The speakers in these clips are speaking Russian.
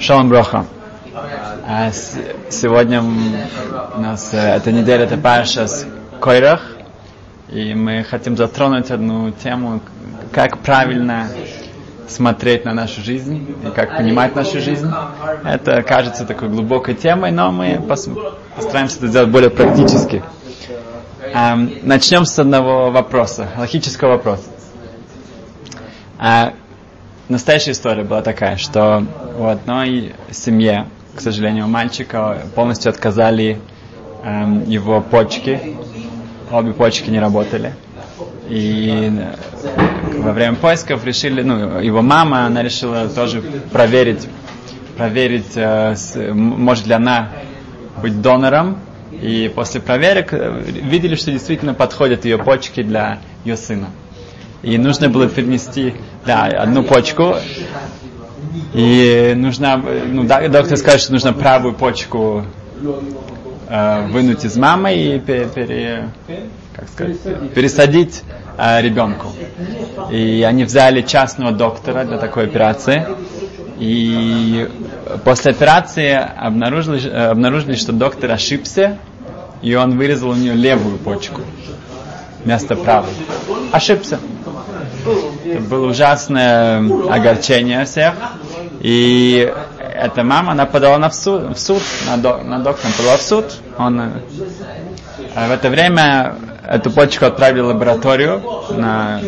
Шалом Броха. А сегодня у нас э, эта неделя это Паша с Койрах, и мы хотим затронуть одну тему, как правильно смотреть на нашу жизнь и как понимать нашу жизнь. Это кажется такой глубокой темой, но мы постараемся это сделать более практически. Эм, начнем с одного вопроса, логического вопроса. А, настоящая история была такая, что у одной семье, к сожалению, у мальчика полностью отказали эм, его почки, обе почки не работали. И э, во время поисков решили, ну, его мама, она решила тоже проверить, проверить, э, с, может ли она быть донором. И после проверок э, видели, что действительно подходят ее почки для ее сына. И нужно было перенести да, одну почку. И нужно, ну, доктор скажет, что нужно правую почку э, вынуть из мамы и пере, пере, как сказать, пересадить э, ребенку. И они взяли частного доктора для такой операции. И после операции обнаружили, обнаружили, что доктор ошибся, и он вырезал у нее левую почку вместо правой. Ошибся. Это было ужасное огорчение всех. И эта мама, она подала на в суд, в суд на, до, на доктора подала в суд. Он, а в это время эту почку отправили в лабораторию на,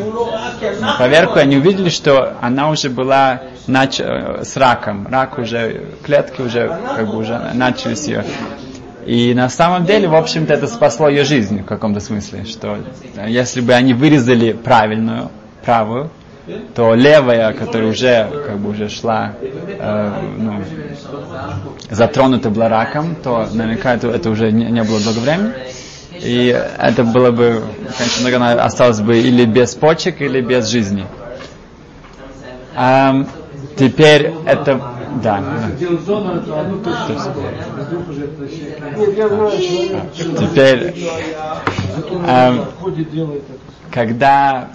на проверку, они увидели, что она уже была нач... с раком. Рак уже, клетки уже, как бы уже начались ее. И на самом деле, в общем-то, это спасло ее жизнь в каком-то смысле, что если бы они вырезали правильную, правую, то левая, которая уже как бы уже шла, э, ну, затронута была раком, то наверняка это, это уже не, не было долго времени. И это было бы, конечно, наверное, осталось бы или без почек, или без жизни. А, теперь это да. Теперь, э, когда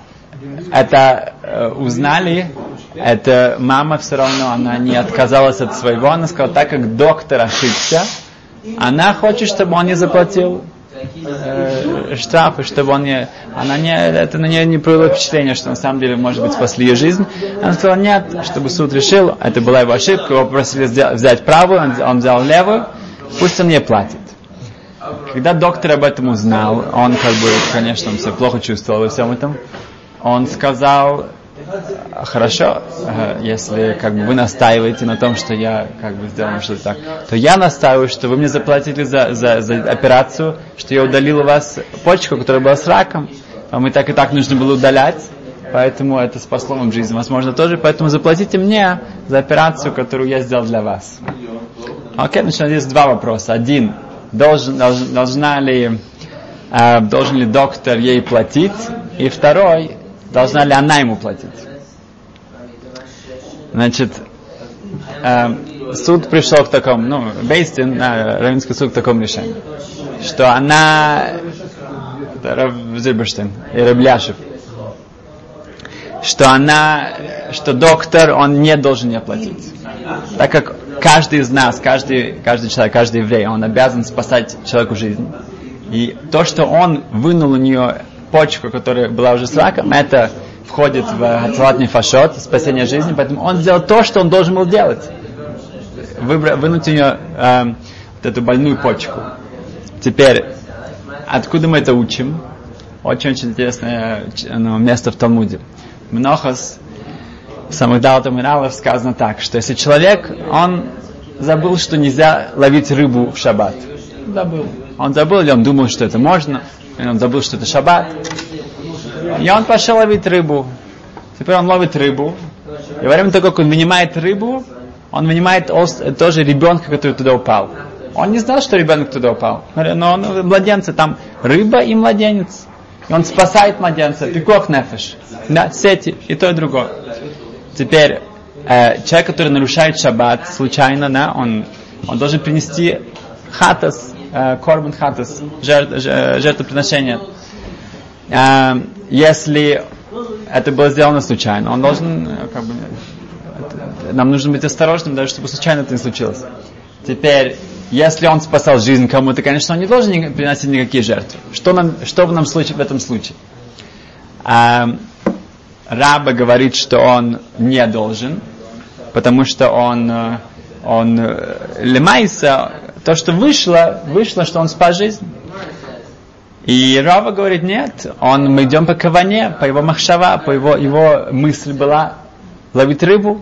это э, узнали, эта мама все равно, она не отказалась от своего, она сказала, так как доктор ошибся, она хочет, чтобы он не заплатил э, штрафы, чтобы он не, она не, это на нее не провело впечатление, что на самом деле, может быть, спасли ее жизнь. Она сказала, нет, чтобы суд решил, это была его ошибка, его попросили взять правую, он, он взял левую, пусть он не платит. Когда доктор об этом узнал, он как бы, конечно, он себя плохо чувствовал во всем этом, он сказал, хорошо, если как бы вы настаиваете на том, что я как бы сделал что-то так, то я настаиваю, что вы мне заплатили за, за, за операцию, что я удалил у вас почку, которая была с раком, а мы так и так нужно было удалять, поэтому это спасло вам жизнь, возможно, тоже, поэтому заплатите мне за операцию, которую я сделал для вас. Окей, значит, есть два вопроса. Один, должен, должна ли, э, должен ли доктор ей платить? И второй, должна ли она ему платить? Значит, э, суд пришел к такому, ну, Бейстин, э, Равинский суд к такому решению, что она, Рав Зильберштейн и Рабляшев, что она, что доктор, он не должен ей платить. Так как каждый из нас, каждый, каждый человек, каждый еврей, он обязан спасать человеку жизнь. И то, что он вынул у нее почку, которая была уже с раком, это входит в Хацалат фашот, спасение жизни, поэтому он сделал то, что он должен был делать. Выбра, вынуть у нее э, вот эту больную почку. Теперь, откуда мы это учим? Очень-очень интересное ну, место в Талмуде. Мнохас в самых Даутах Миналов сказано так, что если человек, он забыл, что нельзя ловить рыбу в шаббат. Забыл. Он забыл, или он думал, что это можно, он забыл, что это шаббат. И он пошел ловить рыбу. Теперь он ловит рыбу. И во время того, как он вынимает рыбу, он вынимает тоже ребенка, который туда упал. Он не знал, что ребенок туда упал. Но он младенцы, там рыба и младенец. И он спасает младенца. Пикох нефеш. Да, сети, и то, и другое. Теперь, э, человек, который нарушает шаббат случайно, да, он, он должен принести хатас, корбан хатас, жертв, жертвоприношение. Э, если это было сделано случайно, он должен, э, как бы, нам нужно быть осторожным, даже чтобы случайно это не случилось. Теперь, если он спасал жизнь кому-то, конечно, он не должен приносить никакие жертвы. Что, нам, что в, нам случае, в этом случае? А, Раба говорит, что он не должен, потому что он, э, он э, лемайся, то, что вышло, вышло, что он спас жизнь. И Рава говорит, нет, он, мы идем по каване, по его махшава, по его, его мысль была ловить рыбу,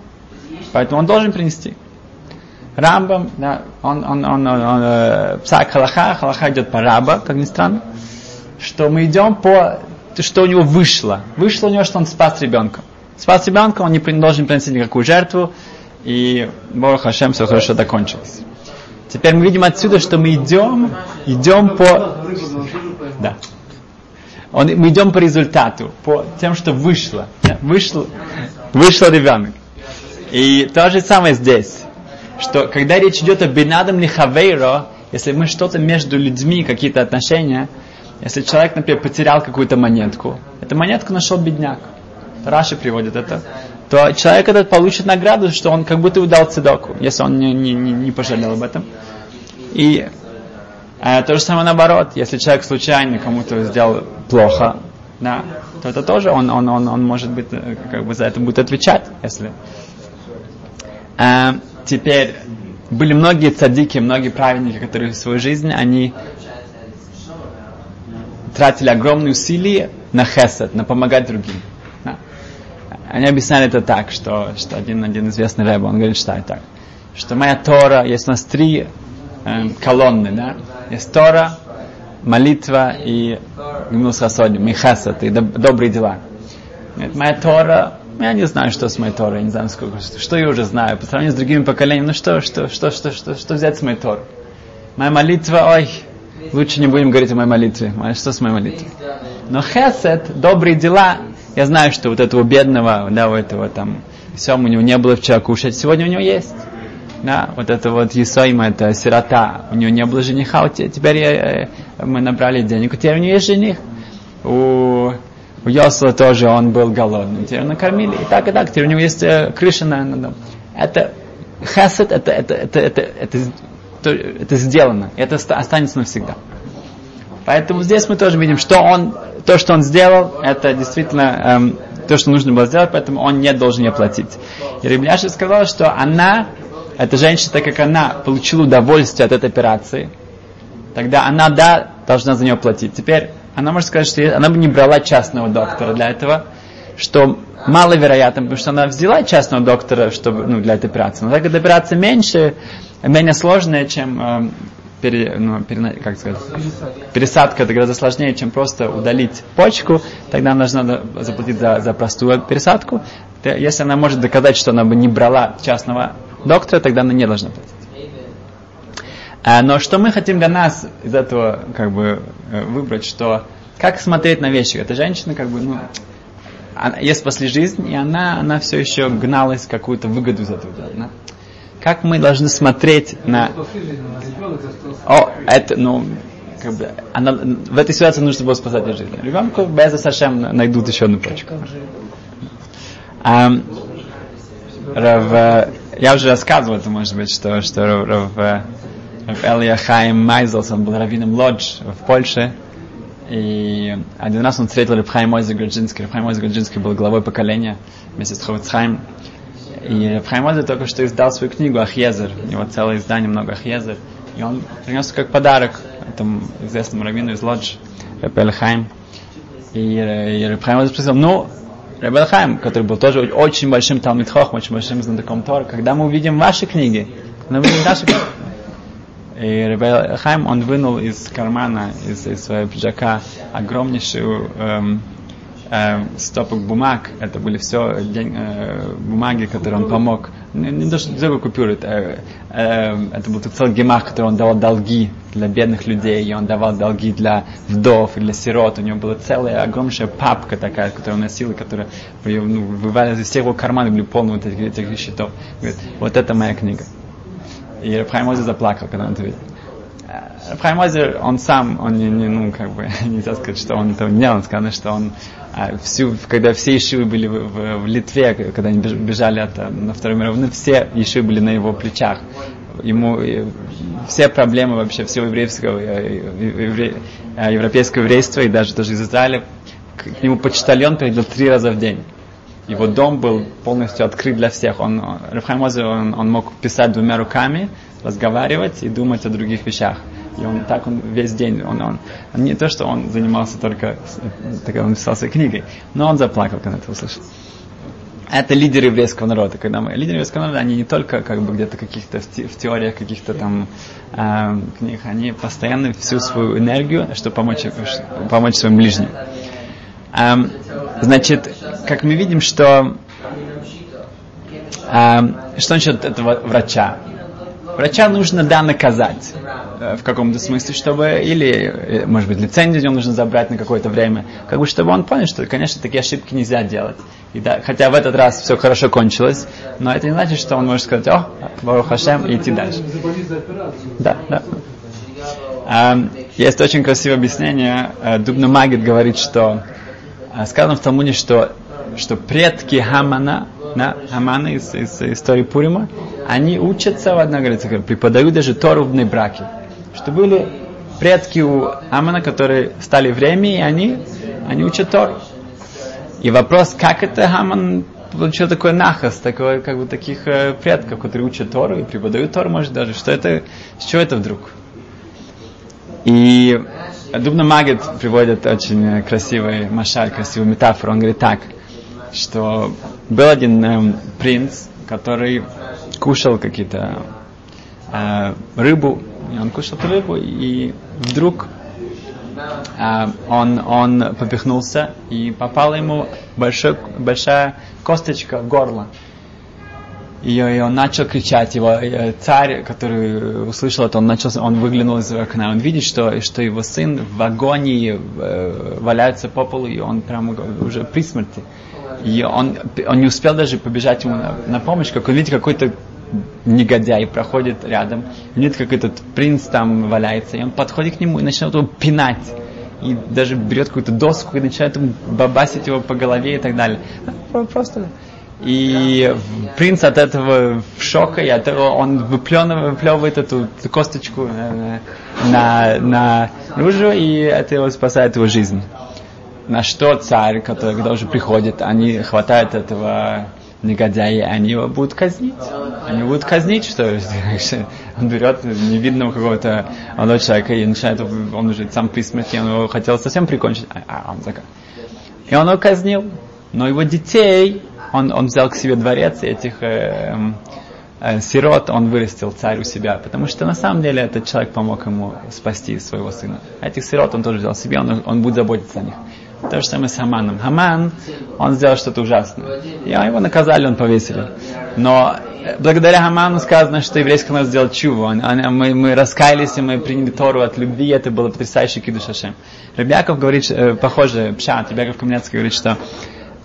поэтому он должен принести. Рамбам, да, он, он, он, он, он э, псак халаха, халаха идет по раба, как ни странно, что мы идем по, что у него вышло. Вышло у него, что он спас ребенка. Спас ребенка, он не должен приносить никакую жертву, и Бог Хашем все хорошо закончилось. Теперь мы видим отсюда, что мы идем, идем по... Да. Он, мы идем по результату, по тем, что вышло. Вышло, вышло ребенок. И то же самое здесь, что когда речь идет о бинадам лихавейро, если мы что-то между людьми, какие-то отношения, если человек, например, потерял какую-то монетку, эту монетку нашел бедняк. Раши приводит это то человек этот получит награду, что он как будто удал цедоку, если он не, не, не пожалел об этом. И а, то же самое наоборот, если человек случайно кому-то сделал плохо, да, то это тоже он, он, он, он может быть, э, как бы за это будет отвечать, если. А, теперь были многие цадики, многие праведники, которые в свою жизнь, они тратили огромные усилия на хесед, на помогать другим. Они объясняли это так, что, что один, один известный рэб, он говорит, что так, что моя Тора, есть у нас три э, колонны, да, есть Тора, молитва и гнус хасодим, и хасад, и доб- добрые дела. Говорит, моя Тора, я не знаю, что с моей Торой, я не знаю, сколько, что, что я уже знаю, по сравнению с другими поколениями, ну что, что, что, что, что, что взять с моей Торы? Моя молитва, ой, лучше не будем говорить о моей молитве, что с моей молитвой? Но хесед, добрые дела, я знаю, что вот этого бедного, да, у этого там, все, у него не было вчера кушать, сегодня у него есть. Да, вот это вот Есойма, это сирота, у него не было жениха, теперь я, э, мы набрали денег, теперь у него есть жених. У, у Йосла тоже он был голодным, теперь накормили, и так, и так, теперь у него есть э, крыша на, на дом. Это хасед, это, это, это, это, это, это, это сделано, это останется навсегда. Поэтому здесь мы тоже видим, что он, то, что он сделал, это действительно эм, то, что нужно было сделать, поэтому он не должен ей платить. И Рибляша сказала, что она, эта женщина, так как она получила удовольствие от этой операции, тогда она, да, должна за нее платить. Теперь она может сказать, что она бы не брала частного доктора для этого, что маловероятно, потому что она взяла частного доктора чтобы, ну, для этой операции. Но так как эта операция меньше, менее сложная, чем эм, пере, ну, пере, как сказать, пересадка это гораздо сложнее, чем просто удалить почку, тогда она должна заплатить за, за простую пересадку. Если она может доказать, что она бы не брала частного доктора, тогда она не должна платить. А, но что мы хотим для нас из этого как бы э, выбрать, что как смотреть на вещи. Эта женщина как бы, ну, она, ей спасли жизнь, и она, она все еще гналась какую-то выгоду из этого. Да? Как мы должны смотреть на... О, это, ну, как бы, она, в этой ситуации нужно было спасать жизнь. Ребенку без Сашем найдут еще одну почку. А, Рав, я уже рассказывал это, может быть, что, что Рав, Рав Элия Хайм Майзелс, он был раввином Лодж в Польше, и один раз он встретил Рабхайм Мойзе Граджинский. Рабхайм Мойзе Граджинский был главой поколения вместе с Ховицхайм. И Рабхаймозе только что издал свою книгу Ахьезер. У него целое издание, много Ахьезер. И он принес как подарок этому известному раввину из Лодж, Рабелхайм. И, и Рабхаймозе спросил, ну, Рабелхайм, который был тоже очень большим Талмитхохом, очень большим знатоком Тора, когда мы увидим ваши книги, когда мы увидим наши книги, и Рабелхайм, он вынул из кармана, из, из своего пиджака огромнейшую эм, э, стопок бумаг, это были все день, э, бумаги, которые он помог, не, не то, что только купюры, это, э, это был целый гемах, который он давал долги для бедных людей, и он давал долги для вдов и для сирот, у него была целая огромная папка такая, которую он носил, и которая ну, вывалилась из всех его карманов, были полные вот этих, этих счетов. Говорит, вот это моя книга. И Рабхайм Мози заплакал, когда он это видел. Рафхайм Озер, он сам, он не, не, ну, как бы, нельзя сказать, что он этого не делал, сказано, что он а, всю, когда все Ишивы были в, в, в Литве, когда они бежали от, на Второй мировой войны, все Ишивы были на его плечах. Ему все проблемы вообще всего еврейского, евре, европейского еврейства и даже тоже из Израиля, к нему почтальон приходил три раза в день. Его дом был полностью открыт для всех. Он, Рафхайм он, он мог писать двумя руками, разговаривать и думать о других вещах. И он так он весь день, он, он, не то, что он занимался только, так он писал своей книгой, но он заплакал, когда это услышал. Это лидеры еврейского народа. Когда мы лидеры еврейского народа, они не только как бы где-то каких-то в, те, в теориях каких-то там э, книг, они постоянно всю свою энергию, чтобы помочь, помочь своим ближним. Э, значит, как мы видим, что э, что насчет этого врача? Врача нужно, да, наказать э, в каком-то смысле, чтобы, или, э, может быть, лицензию нужно забрать на какое-то время, как бы, чтобы он понял, что, конечно, такие ошибки нельзя делать. И да, хотя в этот раз все хорошо кончилось, но это не значит, что он может сказать, о, Барух Хашем, и идти дальше. Да, да. Um, есть очень красивое объяснение. Uh, Дубна Магит говорит, что сказано в Талмуде, что, что предки Хамана, на Хамана из, из истории Пурима, они учатся, в одной говорится, преподают даже Тору в браке. Что были предки у Амана, которые стали время, и они, они учат Тору. И вопрос, как это Хаман получил такой нахас, такой, как бы таких э, предков, которые учат Тору и преподают Тору, может даже, что это, с чего это вдруг? И Дубна Магет приводит очень красивый машаль, красивую метафору. Он говорит так, что был один э, принц, который кушал какие-то э, рыбу, и он кушал эту рыбу, и вдруг э, он, он попихнулся, и попала ему большой, большая косточка в горло. И, и он начал кричать, его э, царь, который услышал это, он начал, он выглянул из окна, он видит, что, что его сын в агонии э, валяется по полу, и он прямо уже при смерти. И он, он не успел даже побежать ему на, на помощь, как он видит какой-то негодяй проходит рядом, видит, как этот принц там валяется, и он подходит к нему и начинает его пинать. И даже берет какую-то доску и начинает ему бабасить его по голове и так далее. Просто и принц от этого в шоке, и от этого он выплевывает эту косточку на, на, на ружу, и это его спасает его жизнь. На что царь, который уже приходит, они хватают этого негодяи, они его будут казнить. Они будут казнить, что он берет невидного какого-то молодого человека и начинает, он уже сам при смерти, он его хотел совсем прикончить, а, а он закон. И он его казнил. Но его детей, он, он взял к себе дворец, этих э, э, сирот он вырастил царь у себя, потому что на самом деле этот человек помог ему спасти своего сына. Этих сирот он тоже взял себе, он, он будет заботиться о них. То же самое с Хаманом. Хаман, он сделал что-то ужасное. И его наказали, он повесили. Но э, благодаря Хаману сказано, что еврейский народ сделал чуву. Мы, мы раскаялись, и мы приняли Тору от любви, это было потрясающе кидуш Шашем. Ребяков говорит, э, похоже, Пшат, Ребяков Каменецкий говорит, что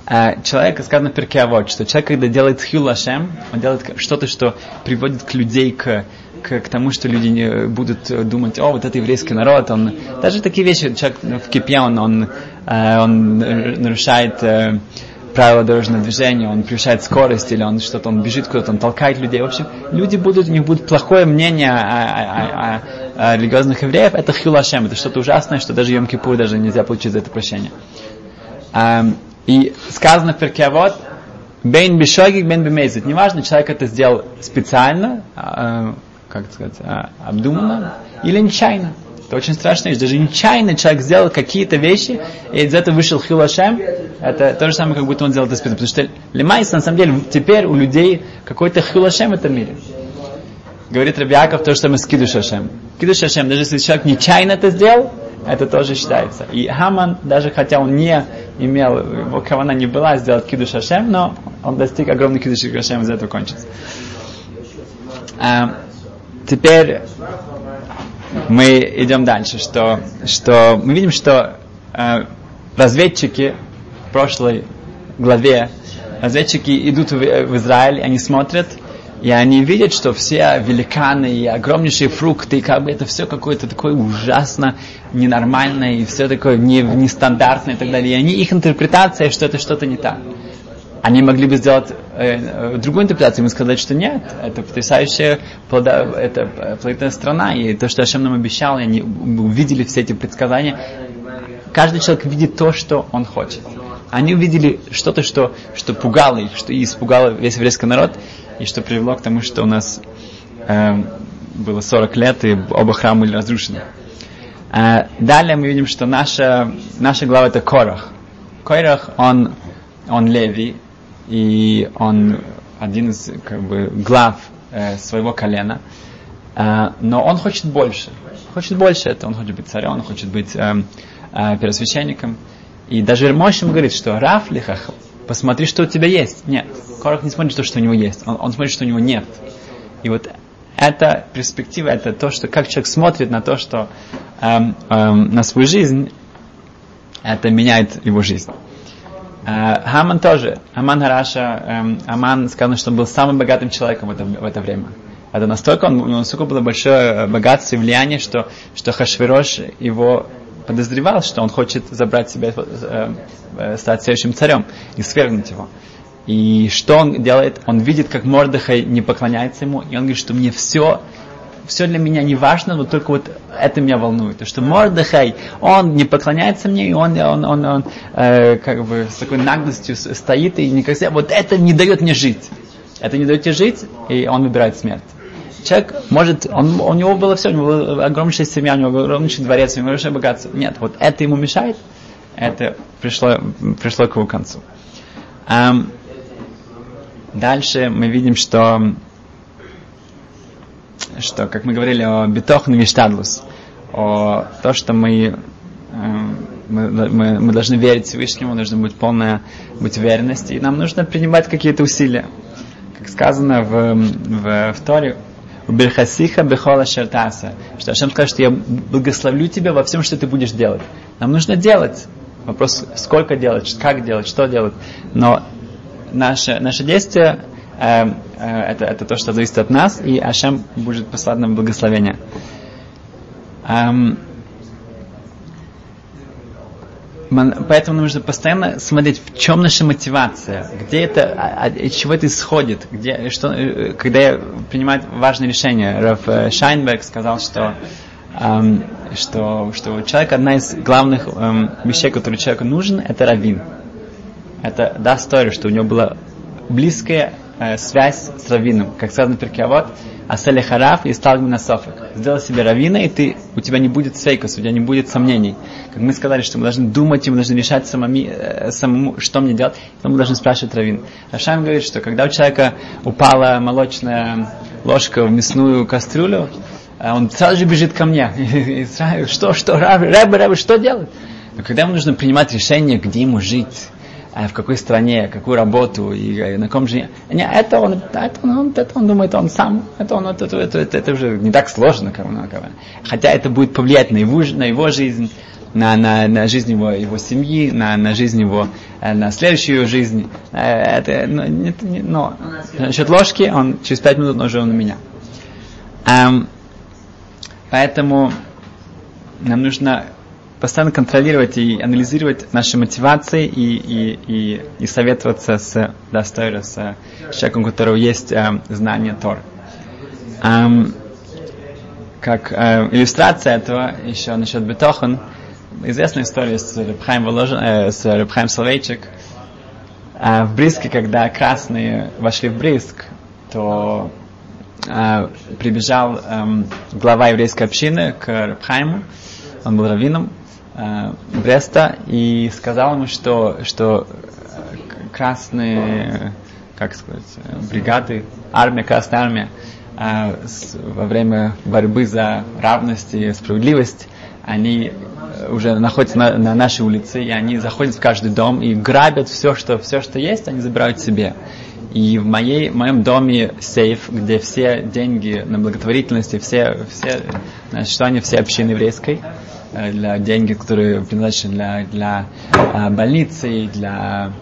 э, человек, сказано в Перке, вот, что человек, когда делает хил Ашем, он делает что-то, что приводит к людей к к, к тому, что люди не будут думать, о, вот это еврейский народ, он, даже такие вещи, человек в кипе, он, он, э, он нарушает э, правила дорожного движения, он превышает скорость, или он что-то, он бежит куда-то, он толкает людей. В общем, люди будут, у них будет плохое мнение о, о, о, о религиозных евреев, это хилашем, это что-то ужасное, что даже Йом-Кипур даже нельзя получить за это прощение. И сказано в Перкеавод, Бейн бешогик, бейн бемезит. Неважно, человек это сделал специально, как сказать, а, обдуманно или нечаянно. Это очень страшная вещь. Даже нечаянно человек сделал какие-то вещи, и из этого вышел хилашем. Это то же самое, как будто он сделал это специально. Потому что лимайс, на самом деле, теперь у людей какой-то хилашем в этом мире. Говорит Рабиаков то, что мы с Кидушашем. Кидушашем, даже если человек нечаянно это сделал, это тоже считается. И Хаман, даже хотя он не имел, его кавана не была сделать кидуш Ашем, но он достиг огромный кидуш Ашем, из этого кончится. А, Теперь мы идем дальше, что, что мы видим, что э, разведчики в прошлой главе, разведчики идут в, в Израиль, они смотрят, И они видят, что все великаны и огромнейшие фрукты, и как бы это все какое-то такое ужасно ненормальное, и все такое не, нестандартное и так далее. И они, их интерпретация, что это что-то не так. Они могли бы сделать э, другую интерпретацию, и сказать, что нет, это потрясающая плода, это плодотворная страна, и то, что Ашем нам обещал, и они увидели все эти предсказания. Каждый человек видит то, что он хочет. Они увидели что-то, что, что пугало их, что и испугало весь еврейский народ, и что привело к тому, что у нас э, было 40 лет, и оба храма были разрушены. Э, далее мы видим, что наша, наша глава это Корах. Корах, он, он Леви, и он один из как бы, глав э, своего колена, э, но он хочет больше. Хочет больше это, он хочет быть царем, он хочет быть э, э, первосвященником. И даже Моше говорит, что Рафлихах, посмотри, что у тебя есть. Нет, Корах не смотрит то, что у него есть, он, он смотрит, что у него нет. И вот эта перспектива, это то, что как человек смотрит на то, что эм, эм, на свою жизнь, это меняет его жизнь. Э, Хаман тоже. Аман Хараша, эм, Аман сказано, что он был самым богатым человеком в это, в это время. Это настолько, он, настолько было большое богатство и влияние, что, что Хашвирош его подозревал, что он хочет забрать себя, э, э, стать следующим царем и свергнуть его. И что он делает? Он видит, как Мордыхай не поклоняется ему, и он говорит, что мне все, все для меня не важно, но только вот это меня волнует. То, что Мордыхай, он не поклоняется мне, и он, он, он, он э, как бы с такой наглостью стоит и никогда, вот это не дает мне жить. Это не дает тебе жить, и он выбирает смерть человек может, он, у него было все, у него была огромнейшая семья, у него огромнейший дворец, у него большое богатство. Нет, вот это ему мешает, это пришло, пришло к его концу. Um, дальше мы видим, что, что, как мы говорили о битохну виштадлус, о то, что мы, мы, мы, мы должны верить Всевышнему, должна быть полная быть уверенность, и нам нужно принимать какие-то усилия. Как сказано в, в, в Торе, Берхасиха бехола шертаса. Что Ашем скажет, что я благословлю тебя во всем, что ты будешь делать. Нам нужно делать. Вопрос, сколько делать, как делать, что делать. Но наше, наше действие э, э, это, это то, что зависит от нас, и Ашем будет послать нам благословение. Эм, Поэтому нужно постоянно смотреть, в чем наша мотивация, где это, а, а, от чего это исходит, где, что, э, когда я принимаю важные решения. Раф э, Шайнберг сказал, что, эм, что, что у человека одна из главных эм, вещей, которые человеку нужен, это раввин. Это да, история, что у него была близкая э, связь с раввином. Как сказано в Перкиавод, Асали Хараф и стал на софик. Сделай себе равина, и ты, у тебя не будет свейкос, у тебя не будет сомнений. Как мы сказали, что мы должны думать, и мы должны решать самому, э, самому что мне делать, то мы должны спрашивать равин. Рашам говорит, что когда у человека упала молочная ложка в мясную кастрюлю, он сразу же бежит ко мне. И, и, что, что, рэбе, рэбе, что делать? Но когда ему нужно принимать решение, где ему жить, а в какой стране, какую работу и э, на ком же... Не, это он, это он, это он думает, он сам, это он, это, это, это, это уже не так сложно, как он говорит. Хотя это будет повлиять на его, на его жизнь, на, на, на жизнь его, его семьи, на, на жизнь его, э, на следующую жизнь. Э, это, но, не, не, но насчет ложки, он через пять минут уже он у меня. Um, поэтому нам нужно постоянно контролировать и анализировать наши мотивации и, и, и, и советоваться с, да, с, с человеком, у которого есть э, знание Тор. Эм, как э, иллюстрация этого, еще насчет Бетохан, известная история с Рабхайм, Воложен, э, с Рабхайм Соловейчик. Э, в Бриске, когда красные вошли в Бриск, то э, прибежал э, глава еврейской общины к Рабхайму, он был раввином, э, Бреста и сказал ему, что, что красные, как сказать, бригады, армия, красная армия, э, во время борьбы за равность и справедливость, они уже находятся на, на нашей улице, и они заходят в каждый дом и грабят все, что, все, что есть, они забирают себе. И в, моей, в моем доме сейф, где все деньги на благотворительности, все, все на существование всей общины еврейской, Э, для деньги, которые предназначены для, для а, больницы, для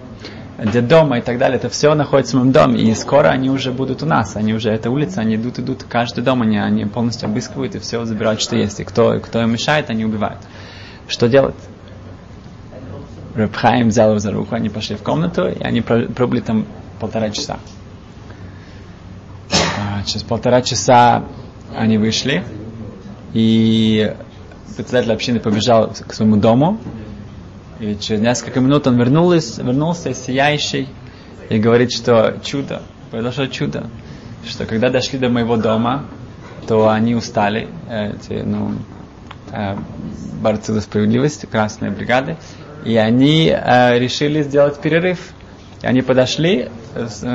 детдома и так далее, это все находится в моем доме, и скоро они уже будут у нас, они уже, эта улица, они идут, идут, каждый дом они, они полностью обыскивают и все забирают, что есть, и кто, кто им мешает, они убивают. Что делать? Рабхаим взял его за руку, они пошли в комнату, и они пробыли там полтора часа. А, через полтора часа они вышли, и председатель общины побежал к своему дому, и через несколько минут он вернулся, вернулся сияющий и говорит, что чудо, произошло чудо, что когда дошли до моего дома, то они устали, эти, ну, э, борцы за справедливость, красные бригады, и они э, решили сделать перерыв. И они подошли э,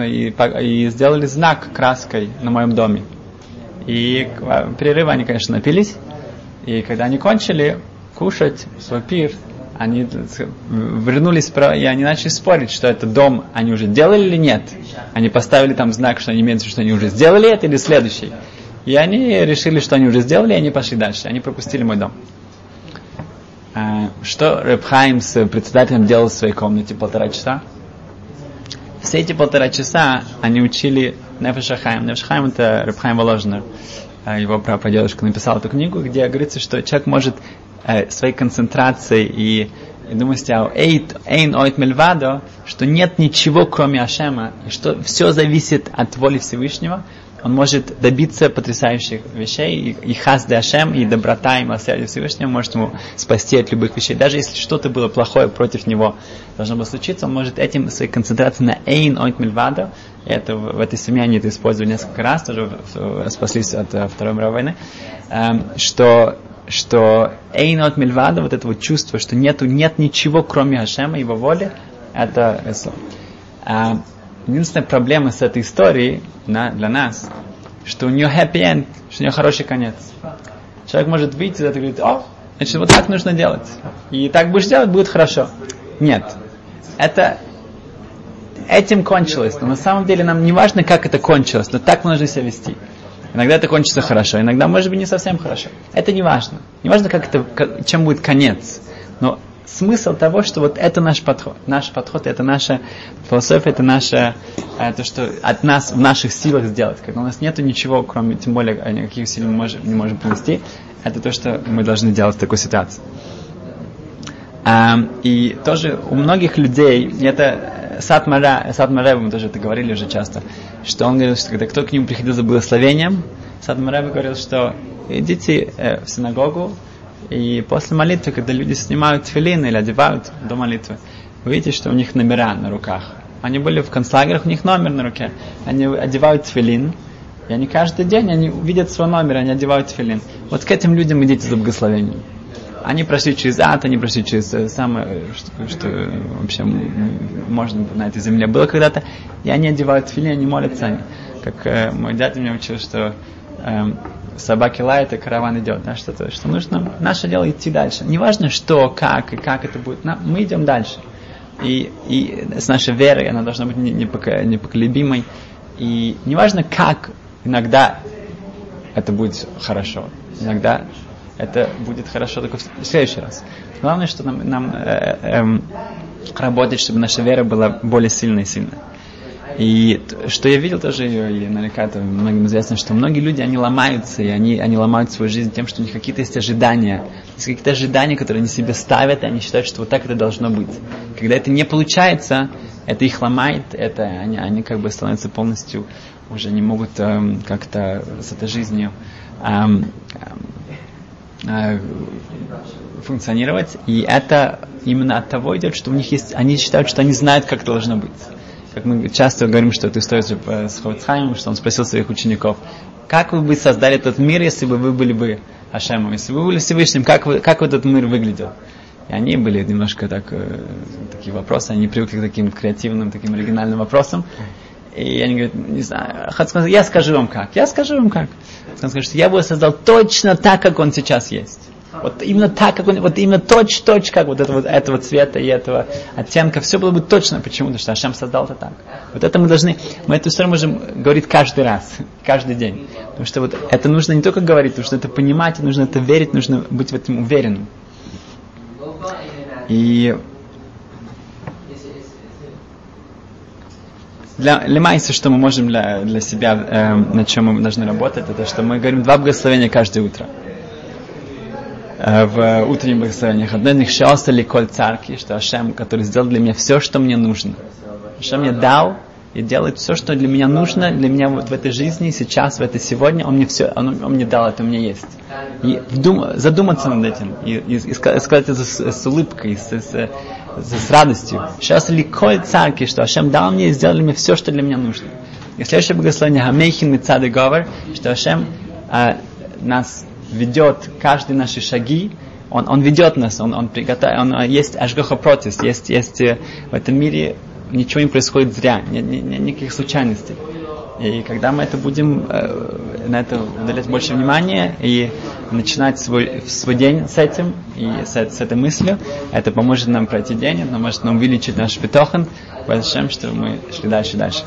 и, и сделали знак краской на моем доме. И э, перерыв они, конечно, напились. И когда они кончили кушать свой пир, они вернулись и они начали спорить, что это дом они уже делали или нет. Они поставили там знак, что они имеют что они уже сделали это или следующий. И они решили, что они уже сделали, и они пошли дальше. Они пропустили мой дом. Что Ребхайм с председателем делал в своей комнате полтора часа? Все эти полтора часа они учили Нефешахайм. Нефешахайм это Ребхайм Воложнер. А, его прапрадедушка написал эту книгу, где говорится, что человек может э, своей концентрацией и, и думаете о эйн ойт мельвадо, что нет ничего кроме Ашема, и что все зависит от воли Всевышнего, он может добиться потрясающих вещей, и, и хас де Ашем, и доброта и милосердие Всевышнего может ему спасти от любых вещей. Даже если что-то было плохое против него должно было случиться, он может этим своей концентрацией на эйн ойт мельвадо, это, в этой семье они это использовали несколько раз, тоже спаслись от uh, Второй мировой войны, um, что что эйнот мильвада, вот это вот чувство, что нету, нет ничего, кроме Ашема, его воли, это Эсло. А, единственная проблема с этой историей на, для нас, что у нее happy end, что у нее хороший конец. Человек может выйти из этого и говорить, о, значит, вот так нужно делать. И так будешь делать, будет хорошо. Нет. Это этим кончилось. Но на самом деле нам не важно, как это кончилось, но так нужно себя вести. Иногда это кончится хорошо, иногда может быть не совсем хорошо. Это не важно. Не важно, как это, чем будет конец. Но смысл того, что вот это наш подход. Наш подход, это наша философия, это наше, э, то, что от нас, в наших силах сделать. Когда у нас нет ничего, кроме, тем более, никаких сил мы можем, не можем привести, это то, что мы должны делать в такой ситуации. Um, и тоже у многих людей, это Сад Мара, Сад Мара, мы тоже это говорили уже часто, что он говорил, что когда кто к нему приходил за благословением, Сад Мара говорил, что идите э, в синагогу, и после молитвы, когда люди снимают филин или одевают до молитвы, вы видите, что у них номера на руках. Они были в концлагерях, у них номер на руке. Они одевают филин, и они каждый день они видят свой номер, они одевают филин. Вот к этим людям идите за благословением. Они прошли через ад, они прошли через э, самое, что, что вообще можно на этой земле было когда-то, и они одевают фили, они молятся. Как э, мой дядя меня учил, что э, собаки лают, и караван идет. Да, что, то, что нужно, наше дело идти дальше. Неважно, что, как и как это будет, на, мы идем дальше. И, и с нашей верой она должна быть непоколебимой. И неважно, как иногда это будет хорошо. Иногда это будет хорошо только в следующий раз. Главное, что нам, нам э, э, работать, чтобы наша вера была более сильной и сильной. И что я видел тоже, и наверняка это многим известно, что многие люди, они ломаются, и они, они ломают свою жизнь тем, что у них какие-то есть ожидания. Есть какие-то ожидания, которые они себе ставят, и они считают, что вот так это должно быть. Когда это не получается, это их ломает, это они, они как бы становятся полностью, уже не могут эм, как-то с этой жизнью эм, Э, функционировать, и это именно от того идет, что у них есть, они считают, что они знают, как должно быть. Как мы часто говорим, что это история э, с Ховцхаймом, что он спросил своих учеников, как вы бы создали этот мир, если бы вы были бы Ашемом, если бы вы были Всевышним, как, вы, как этот мир выглядел? И они были немножко так, э, такие вопросы, они привыкли к таким креативным, таким оригинальным вопросам. И они говорят, не знаю, сказал, я скажу вам как. Я скажу вам как. Он скажет, я его создал точно так, как он сейчас есть. Вот именно так, как он, вот именно точь-точь, как вот, это, этого цвета и этого оттенка, все было бы точно. Почему? Потому что Ашем создал это так. Вот это мы должны, мы эту историю можем говорить каждый раз, каждый день. Потому что вот это нужно не только говорить, нужно это понимать, нужно это верить, нужно быть в этом уверенным. И для лимайса, что мы можем для, для себя, э, над чем мы должны работать, это что мы говорим два благословения каждое утро. Э, в утренних благословениях. Одно из них «Шеоса ли коль царки», что Ашем, который сделал для меня все, что мне нужно. Ашем мне дал и делает все, что для меня нужно, для меня вот в этой жизни, сейчас, в это сегодня, он мне все, он, он мне дал, это у меня есть. И вдум, задуматься над этим, и, и, и сказать это с, с улыбкой, с, с, с, с радостью. Сейчас ли коль царки, что Ашем дал мне и сделал меня все, что для меня нужно. И следующее благословение Хамейхин Мицады Говор, что Ашем а, нас ведет каждые наши шаги, он, он ведет нас, он, он приготовил, он, есть ажгаха протис, есть, есть э, в этом мире ничего не происходит зря, ни, ни, ни, никаких случайностей. И когда мы это будем э, на это уделять больше внимания и начинать свой, свой день с этим и с, с этой мыслью, это поможет нам пройти день, это поможет нам увеличить наш бетохан, большим, что мы шли дальше и дальше.